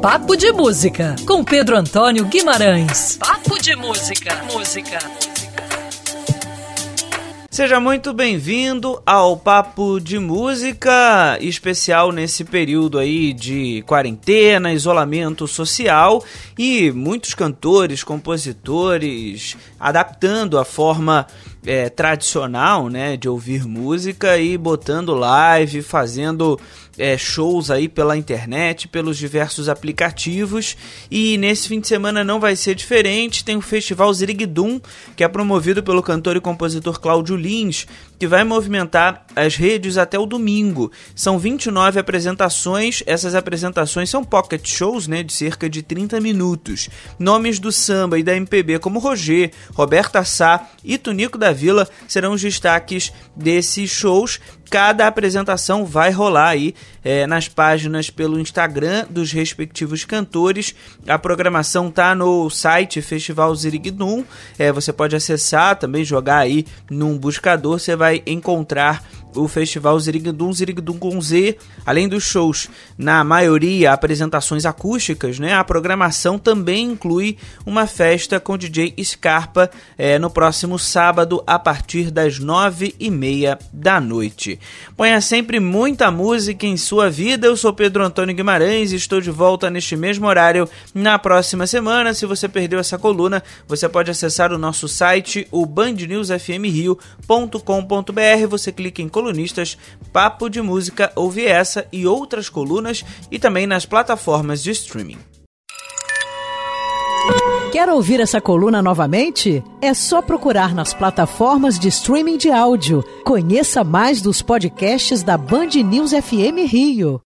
Papo de Música, com Pedro Antônio Guimarães. Papo de Música. Música. Seja muito bem-vindo ao Papo de Música, especial nesse período aí de quarentena, isolamento social e muitos cantores, compositores adaptando a forma é, tradicional, né, de ouvir música e botando live, fazendo é, shows aí pela internet, pelos diversos aplicativos. E nesse fim de semana não vai ser diferente. Tem o Festival Zirigdum, que é promovido pelo cantor e compositor Cláudio Lins, que vai movimentar as redes até o domingo. São 29 apresentações. Essas apresentações são pocket shows, né, de cerca de 30 minutos. Nomes do samba e da MPB como Roger, Roberta Sá e Tunico da Vila serão os destaques desses shows cada apresentação vai rolar aí é, nas páginas pelo Instagram dos respectivos cantores. A programação tá no site Festival Zirigdum. É, você pode acessar, também jogar aí num buscador, você vai encontrar o festival Zirigdum, Zirigdum com Z, além dos shows, na maioria apresentações acústicas, né? A programação também inclui uma festa com DJ Scarpa é, no próximo sábado a partir das nove e meia da noite. Ponha sempre muita música em sua vida. Eu sou Pedro Antônio Guimarães e estou de volta neste mesmo horário na próxima semana. Se você perdeu essa coluna, você pode acessar o nosso site, o bandnewsfmrio.com.br. Você clica em colunistas, papo de música, ouve essa e outras colunas e também nas plataformas de streaming. Quer ouvir essa coluna novamente? É só procurar nas plataformas de streaming de áudio. Conheça mais dos podcasts da Band News FM Rio.